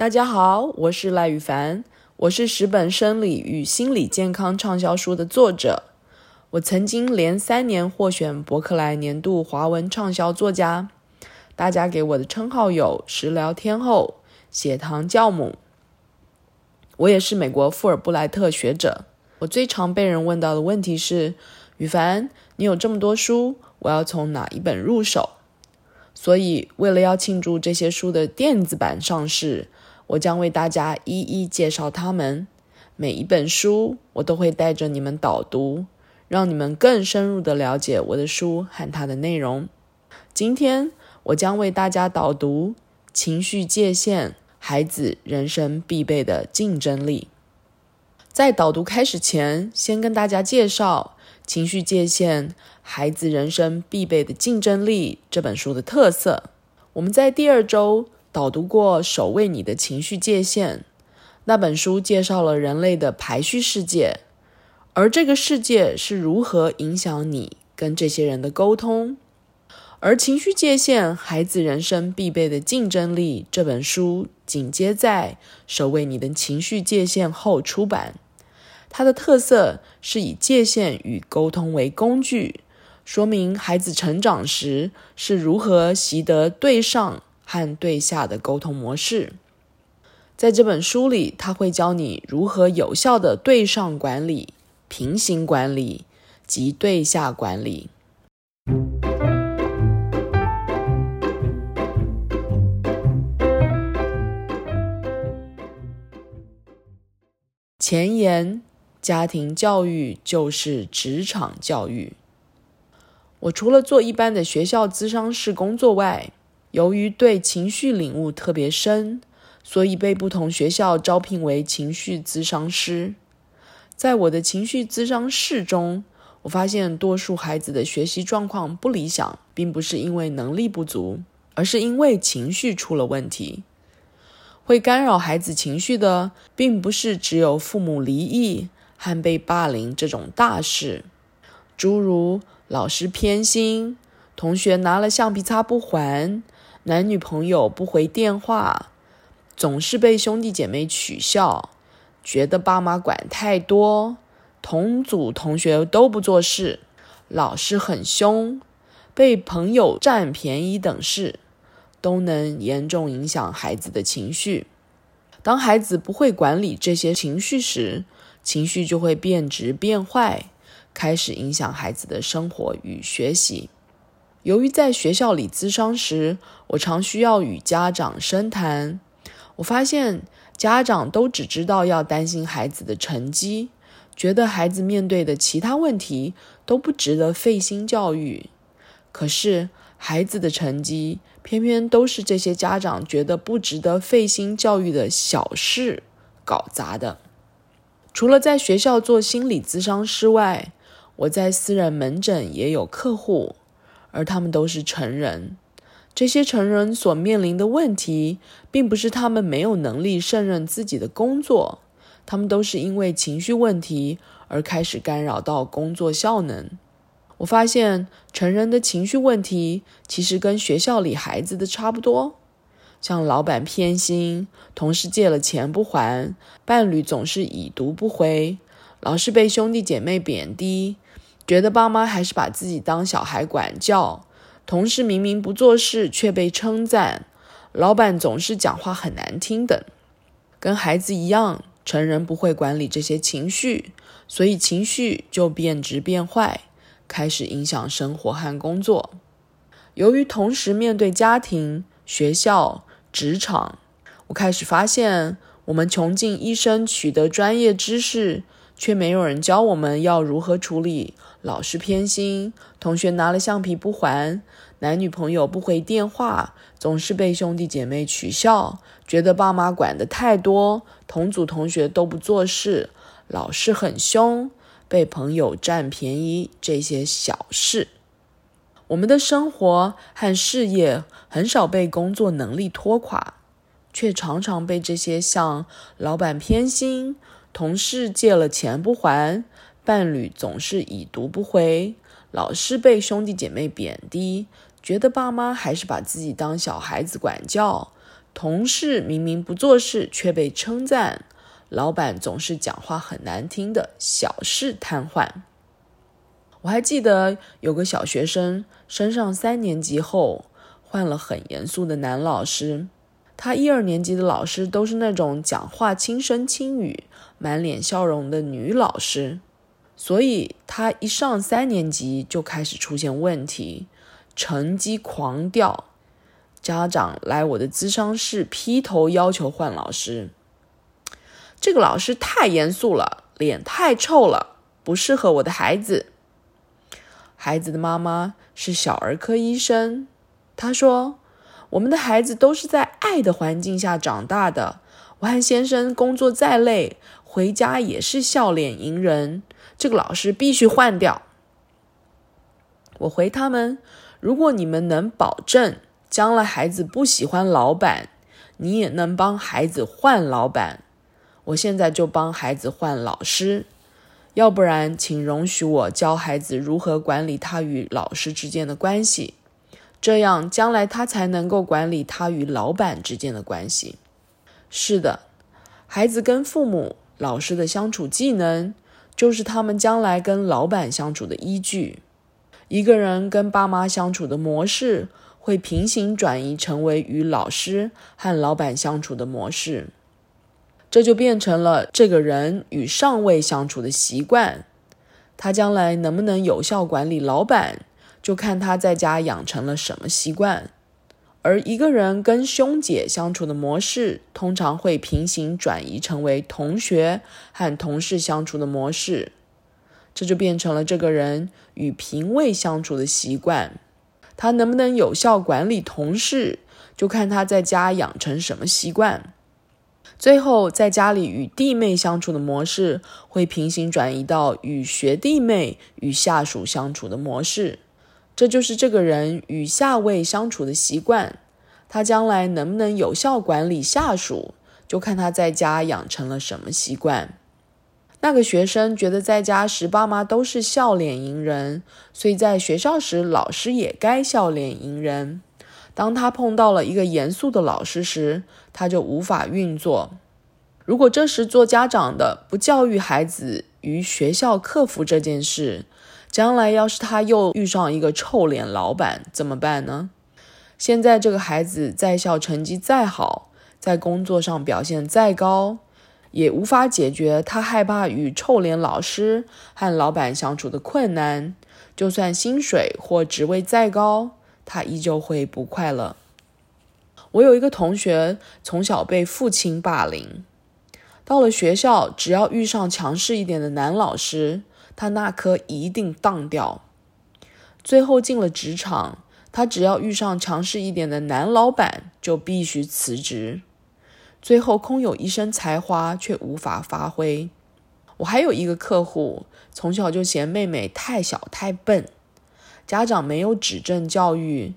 大家好，我是赖宇凡，我是十本生理与心理健康畅销书的作者。我曾经连三年获选博客来年度华文畅销作家。大家给我的称号有食疗天后、血糖教母。我也是美国富尔布莱特学者。我最常被人问到的问题是：宇凡，你有这么多书，我要从哪一本入手？所以，为了要庆祝这些书的电子版上市，我将为大家一一介绍他们，每一本书我都会带着你们导读，让你们更深入地了解我的书和它的内容。今天我将为大家导读《情绪界限：孩子人生必备的竞争力》。在导读开始前，先跟大家介绍《情绪界限：孩子人生必备的竞争力》这本书的特色。我们在第二周。导读过《守卫你的情绪界限》那本书，介绍了人类的排序世界，而这个世界是如何影响你跟这些人的沟通。而《情绪界限：孩子人生必备的竞争力》这本书紧接在《守卫你的情绪界限》后出版，它的特色是以界限与沟通为工具，说明孩子成长时是如何习得对上。和对下的沟通模式，在这本书里，他会教你如何有效的对上管理、平行管理及对下管理。前言：家庭教育就是职场教育。我除了做一般的学校咨商室工作外，由于对情绪领悟特别深，所以被不同学校招聘为情绪咨商师。在我的情绪咨商室中，我发现多数孩子的学习状况不理想，并不是因为能力不足，而是因为情绪出了问题。会干扰孩子情绪的，并不是只有父母离异和被霸凌这种大事，诸如老师偏心、同学拿了橡皮擦不还。男女朋友不回电话，总是被兄弟姐妹取笑，觉得爸妈管太多，同组同学都不做事，老师很凶，被朋友占便宜等事，都能严重影响孩子的情绪。当孩子不会管理这些情绪时，情绪就会变质变坏，开始影响孩子的生活与学习。由于在学校里咨商时，我常需要与家长深谈。我发现家长都只知道要担心孩子的成绩，觉得孩子面对的其他问题都不值得费心教育。可是孩子的成绩偏偏都是这些家长觉得不值得费心教育的小事搞砸的。除了在学校做心理咨商师外，我在私人门诊也有客户。而他们都是成人，这些成人所面临的问题，并不是他们没有能力胜任自己的工作，他们都是因为情绪问题而开始干扰到工作效能。我发现成人的情绪问题，其实跟学校里孩子的差不多，像老板偏心，同事借了钱不还，伴侣总是已读不回，老是被兄弟姐妹贬低。觉得爸妈还是把自己当小孩管教，同事明明不做事却被称赞，老板总是讲话很难听等，跟孩子一样，成人不会管理这些情绪，所以情绪就变质变坏，开始影响生活和工作。由于同时面对家庭、学校、职场，我开始发现，我们穷尽一生取得专业知识。却没有人教我们要如何处理老师偏心、同学拿了橡皮不还、男女朋友不回电话、总是被兄弟姐妹取笑、觉得爸妈管的太多、同组同学都不做事、老师很凶、被朋友占便宜这些小事。我们的生活和事业很少被工作能力拖垮，却常常被这些像老板偏心。同事借了钱不还，伴侣总是已读不回，老师被兄弟姐妹贬低，觉得爸妈还是把自己当小孩子管教，同事明明不做事却被称赞，老板总是讲话很难听的小事瘫痪。我还记得有个小学生升上三年级后，换了很严肃的男老师。他一二年级的老师都是那种讲话轻声轻语、满脸笑容的女老师，所以他一上三年级就开始出现问题，成绩狂掉。家长来我的咨商室劈头要求换老师。这个老师太严肃了，脸太臭了，不适合我的孩子。孩子的妈妈是小儿科医生，她说：“我们的孩子都是在爱的环境下长大的。我和先生工作再累，回家也是笑脸迎人。这个老师必须换掉。”我回他们：“如果你们能保证将来孩子不喜欢老板，你也能帮孩子换老板。我现在就帮孩子换老师。”要不然，请容许我教孩子如何管理他与老师之间的关系，这样将来他才能够管理他与老板之间的关系。是的，孩子跟父母、老师的相处技能，就是他们将来跟老板相处的依据。一个人跟爸妈相处的模式，会平行转移成为与老师和老板相处的模式。这就变成了这个人与上位相处的习惯，他将来能不能有效管理老板，就看他在家养成了什么习惯。而一个人跟兄姐相处的模式，通常会平行转移成为同学和同事相处的模式，这就变成了这个人与平位相处的习惯。他能不能有效管理同事，就看他在家养成什么习惯。最后，在家里与弟妹相处的模式会平行转移到与学弟妹、与下属相处的模式，这就是这个人与下位相处的习惯。他将来能不能有效管理下属，就看他在家养成了什么习惯。那个学生觉得在家时爸妈都是笑脸迎人，所以在学校时老师也该笑脸迎人。当他碰到了一个严肃的老师时，他就无法运作。如果这时做家长的不教育孩子于学校克服这件事，将来要是他又遇上一个臭脸老板怎么办呢？现在这个孩子在校成绩再好，在工作上表现再高，也无法解决他害怕与臭脸老师和老板相处的困难。就算薪水或职位再高，他依旧会不快乐。我有一个同学，从小被父亲霸凌，到了学校，只要遇上强势一点的男老师，他那科一定当掉。最后进了职场，他只要遇上强势一点的男老板，就必须辞职。最后空有一身才华，却无法发挥。我还有一个客户，从小就嫌妹妹太小太笨。家长没有指正教育，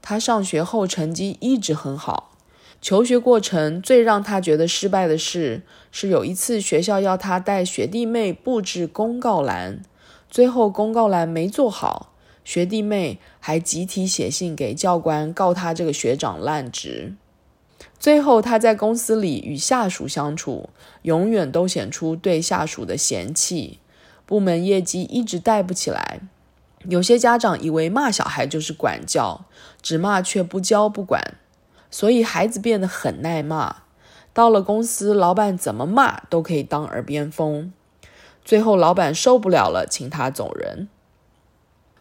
他上学后成绩一直很好。求学过程最让他觉得失败的事，是有一次学校要他带学弟妹布置公告栏，最后公告栏没做好，学弟妹还集体写信给教官告他这个学长烂职。最后他在公司里与下属相处，永远都显出对下属的嫌弃，部门业绩一直带不起来。有些家长以为骂小孩就是管教，只骂却不教不管，所以孩子变得很耐骂。到了公司，老板怎么骂都可以当耳边风。最后老板受不了了，请他走人。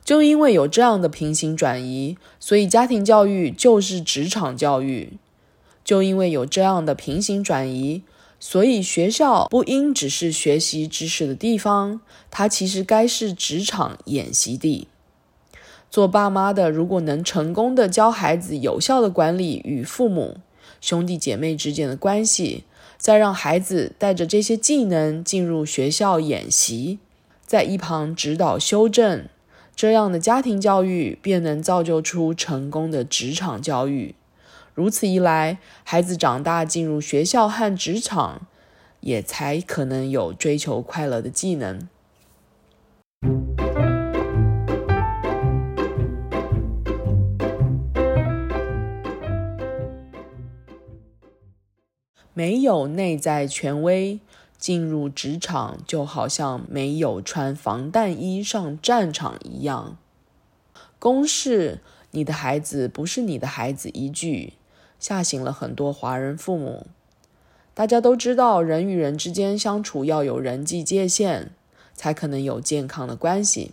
就因为有这样的平行转移，所以家庭教育就是职场教育。就因为有这样的平行转移。所以，学校不应只是学习知识的地方，它其实该是职场演习地。做爸妈的，如果能成功的教孩子有效的管理与父母、兄弟姐妹之间的关系，再让孩子带着这些技能进入学校演习，在一旁指导修正，这样的家庭教育便能造就出成功的职场教育。如此一来，孩子长大进入学校和职场，也才可能有追求快乐的技能。没有内在权威，进入职场就好像没有穿防弹衣上战场一样。公式“你的孩子不是你的孩子”一句，吓醒了很多华人父母。大家都知道，人与人之间相处要有人际界限，才可能有健康的关系。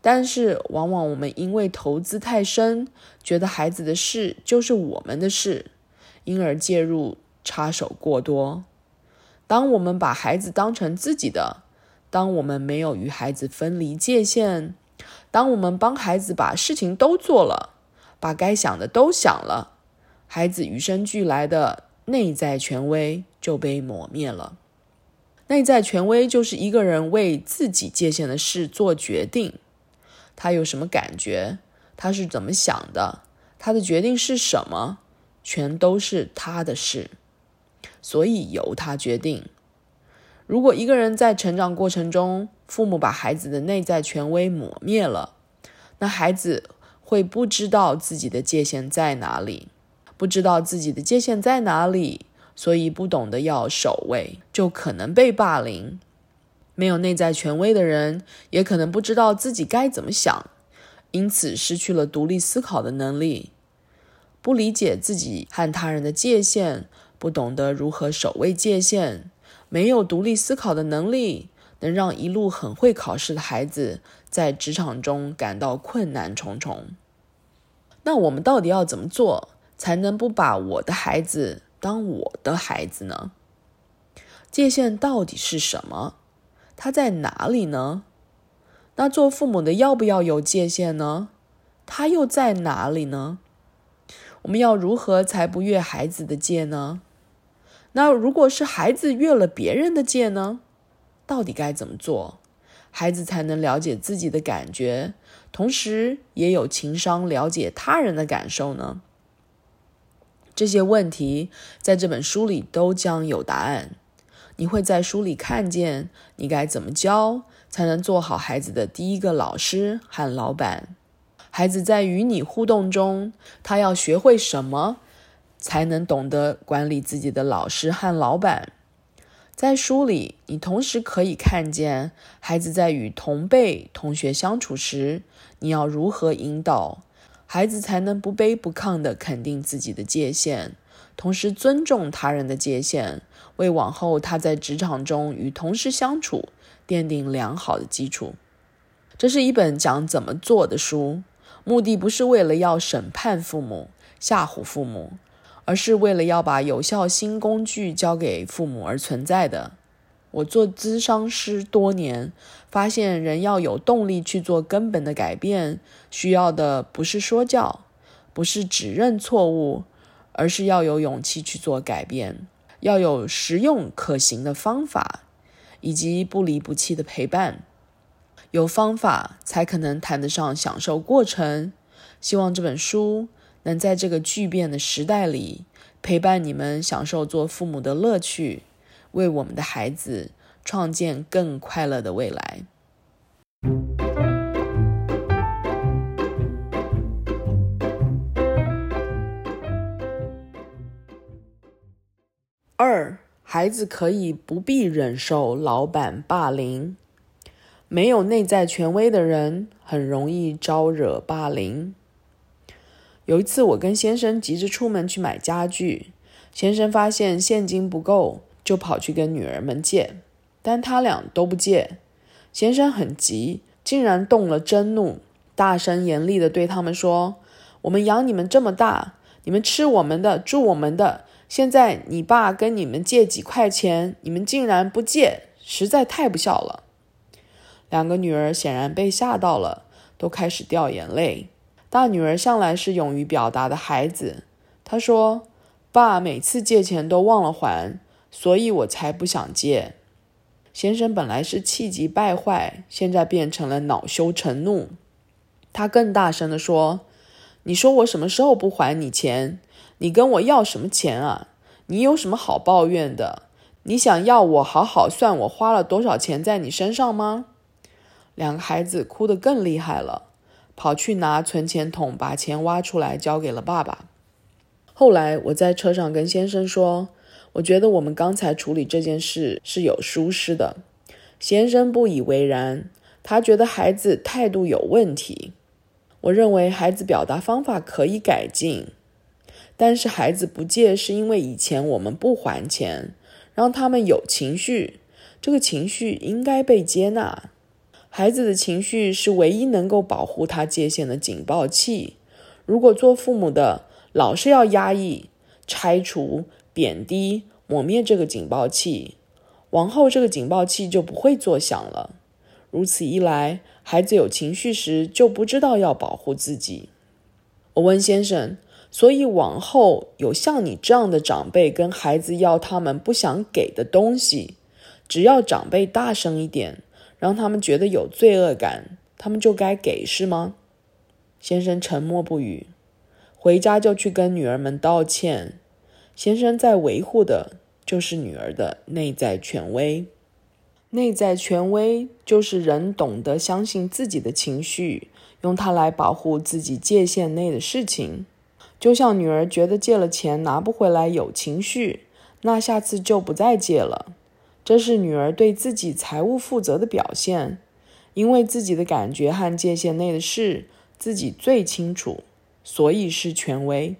但是，往往我们因为投资太深，觉得孩子的事就是我们的事，因而介入。插手过多。当我们把孩子当成自己的，当我们没有与孩子分离界限，当我们帮孩子把事情都做了，把该想的都想了，孩子与生俱来的内在权威就被抹灭了。内在权威就是一个人为自己界限的事做决定，他有什么感觉，他是怎么想的，他的决定是什么，全都是他的事。所以由他决定。如果一个人在成长过程中，父母把孩子的内在权威抹灭了，那孩子会不知道自己的界限在哪里，不知道自己的界限在哪里，所以不懂得要守卫，就可能被霸凌。没有内在权威的人，也可能不知道自己该怎么想，因此失去了独立思考的能力，不理解自己和他人的界限。不懂得如何守卫界限，没有独立思考的能力，能让一路很会考试的孩子在职场中感到困难重重。那我们到底要怎么做，才能不把我的孩子当我的孩子呢？界限到底是什么？它在哪里呢？那做父母的要不要有界限呢？它又在哪里呢？我们要如何才不越孩子的界呢？那如果是孩子越了别人的界呢？到底该怎么做，孩子才能了解自己的感觉，同时也有情商了解他人的感受呢？这些问题在这本书里都将有答案。你会在书里看见你该怎么教，才能做好孩子的第一个老师和老板。孩子在与你互动中，他要学会什么？才能懂得管理自己的老师和老板。在书里，你同时可以看见孩子在与同辈同学相处时，你要如何引导孩子，才能不卑不亢地肯定自己的界限，同时尊重他人的界限，为往后他在职场中与同事相处奠定良好的基础。这是一本讲怎么做的书，目的不是为了要审判父母、吓唬父母。而是为了要把有效新工具交给父母而存在的。我做咨商师多年，发现人要有动力去做根本的改变，需要的不是说教，不是指认错误，而是要有勇气去做改变，要有实用可行的方法，以及不离不弃的陪伴。有方法才可能谈得上享受过程。希望这本书。能在这个巨变的时代里陪伴你们，享受做父母的乐趣，为我们的孩子创建更快乐的未来。二，孩子可以不必忍受老板霸凌。没有内在权威的人，很容易招惹霸凌。有一次，我跟先生急着出门去买家具，先生发现现金不够，就跑去跟女儿们借，但他俩都不借。先生很急，竟然动了真怒，大声严厉地对他们说：“我们养你们这么大，你们吃我们的，住我们的，现在你爸跟你们借几块钱，你们竟然不借，实在太不孝了。”两个女儿显然被吓到了，都开始掉眼泪。大女儿向来是勇于表达的孩子，她说：“爸每次借钱都忘了还，所以我才不想借。”先生本来是气急败坏，现在变成了恼羞成怒。他更大声地说：“你说我什么时候不还你钱？你跟我要什么钱啊？你有什么好抱怨的？你想要我好好算我花了多少钱在你身上吗？”两个孩子哭得更厉害了。跑去拿存钱筒，把钱挖出来交给了爸爸。后来我在车上跟先生说：“我觉得我们刚才处理这件事是有疏失的。先生不以为然，他觉得孩子态度有问题。我认为孩子表达方法可以改进，但是孩子不借是因为以前我们不还钱，让他们有情绪，这个情绪应该被接纳。孩子的情绪是唯一能够保护他界限的警报器。如果做父母的老是要压抑、拆除、贬低、抹灭这个警报器，往后这个警报器就不会作响了。如此一来，孩子有情绪时就不知道要保护自己。我问先生，所以往后有像你这样的长辈跟孩子要他们不想给的东西，只要长辈大声一点，让他们觉得有罪恶感，他们就该给，是吗？先生沉默不语，回家就去跟女儿们道歉。先生在维护的就是女儿的内在权威。内在权威就是人懂得相信自己的情绪，用它来保护自己界限内的事情。就像女儿觉得借了钱拿不回来有情绪，那下次就不再借了。这是女儿对自己财务负责的表现，因为自己的感觉和界限内的事自己最清楚，所以是权威。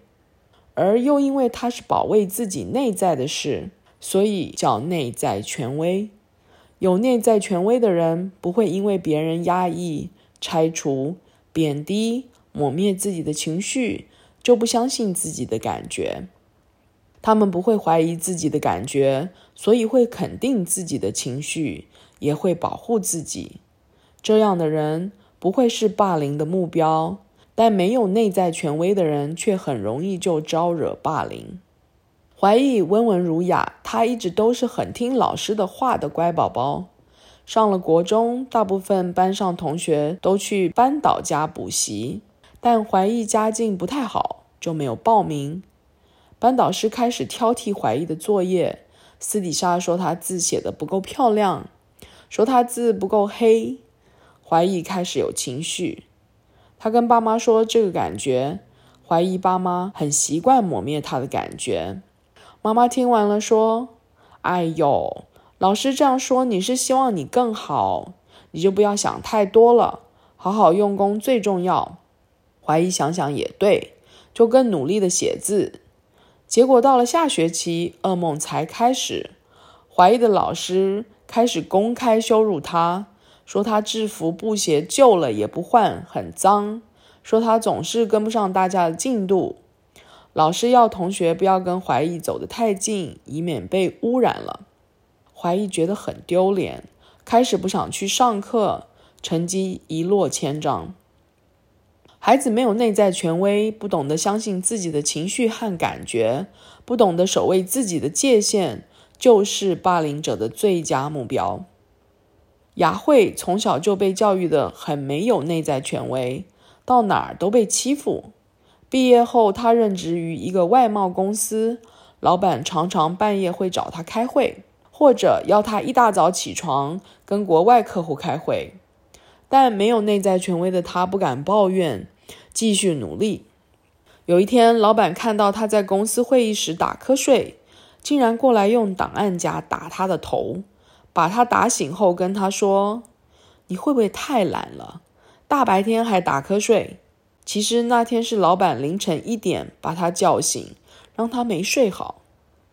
而又因为他是保卫自己内在的事，所以叫内在权威。有内在权威的人，不会因为别人压抑、拆除、贬低、抹灭自己的情绪，就不相信自己的感觉。他们不会怀疑自己的感觉，所以会肯定自己的情绪，也会保护自己。这样的人不会是霸凌的目标。但没有内在权威的人，却很容易就招惹霸凌。怀义温文儒雅，他一直都是很听老师的话的乖宝宝。上了国中，大部分班上同学都去班导家补习，但怀义家境不太好，就没有报名。班导师开始挑剔怀疑的作业，私底下说他字写的不够漂亮，说他字不够黑。怀疑开始有情绪。他跟爸妈说这个感觉，怀疑爸妈很习惯抹灭他的感觉。妈妈听完了说：“哎呦，老师这样说你是希望你更好，你就不要想太多了，好好用功最重要。”怀疑想想也对，就更努力的写字。结果到了下学期，噩梦才开始，怀疑的老师开始公开羞辱他。说他制服布鞋旧了也不换，很脏。说他总是跟不上大家的进度。老师要同学不要跟怀疑走得太近，以免被污染了。怀疑觉得很丢脸，开始不想去上课，成绩一落千丈。孩子没有内在权威，不懂得相信自己的情绪和感觉，不懂得守卫自己的界限，就是霸凌者的最佳目标。雅慧从小就被教育得很没有内在权威，到哪儿都被欺负。毕业后，她任职于一个外贸公司，老板常常半夜会找她开会，或者要她一大早起床跟国外客户开会。但没有内在权威的他不敢抱怨，继续努力。有一天，老板看到他在公司会议室打瞌睡，竟然过来用档案夹打他的头。把他打醒后，跟他说：“你会不会太懒了？大白天还打瞌睡。”其实那天是老板凌晨一点把他叫醒，让他没睡好。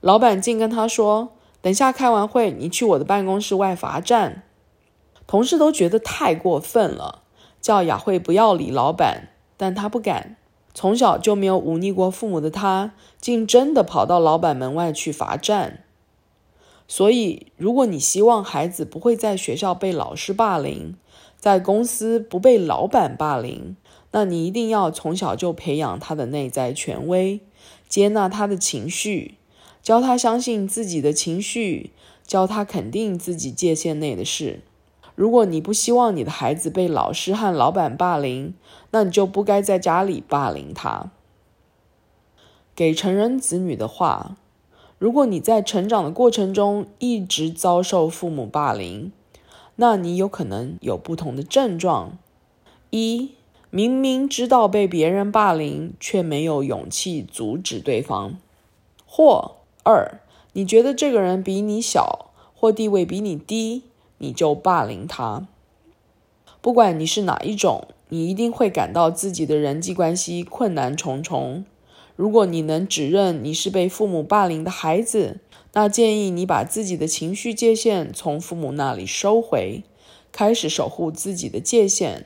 老板竟跟他说：“等下开完会，你去我的办公室外罚站。”同事都觉得太过分了，叫雅慧不要理老板，但她不敢。从小就没有忤逆过父母的她，竟真的跑到老板门外去罚站。所以，如果你希望孩子不会在学校被老师霸凌，在公司不被老板霸凌，那你一定要从小就培养他的内在权威，接纳他的情绪，教他相信自己的情绪，教他肯定自己界限内的事。如果你不希望你的孩子被老师和老板霸凌，那你就不该在家里霸凌他。给成人子女的话。如果你在成长的过程中一直遭受父母霸凌，那你有可能有不同的症状：一、明明知道被别人霸凌，却没有勇气阻止对方；或二、你觉得这个人比你小或地位比你低，你就霸凌他。不管你是哪一种，你一定会感到自己的人际关系困难重重。如果你能指认你是被父母霸凌的孩子，那建议你把自己的情绪界限从父母那里收回，开始守护自己的界限。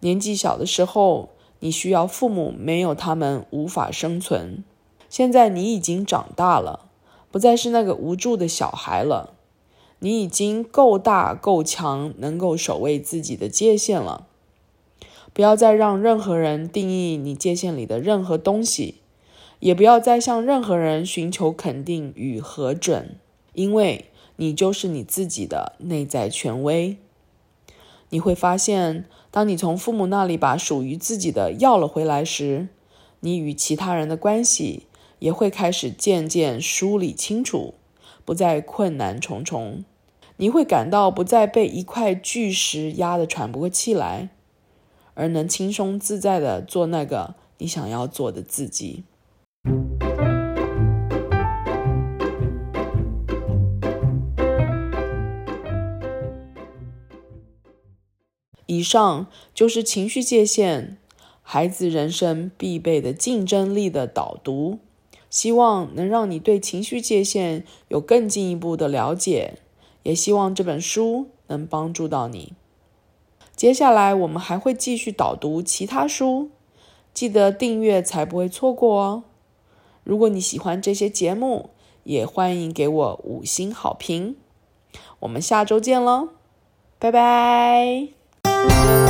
年纪小的时候，你需要父母，没有他们无法生存。现在你已经长大了，不再是那个无助的小孩了。你已经够大够强，能够守卫自己的界限了。不要再让任何人定义你界限里的任何东西，也不要再向任何人寻求肯定与核准，因为你就是你自己的内在权威。你会发现，当你从父母那里把属于自己的要了回来时，你与其他人的关系也会开始渐渐梳理清楚，不再困难重重。你会感到不再被一块巨石压得喘不过气来，而能轻松自在地做那个你想要做的自己。以上就是情绪界限，孩子人生必备的竞争力的导读，希望能让你对情绪界限有更进一步的了解。也希望这本书能帮助到你。接下来我们还会继续导读其他书，记得订阅才不会错过哦。如果你喜欢这些节目，也欢迎给我五星好评。我们下周见喽，拜拜。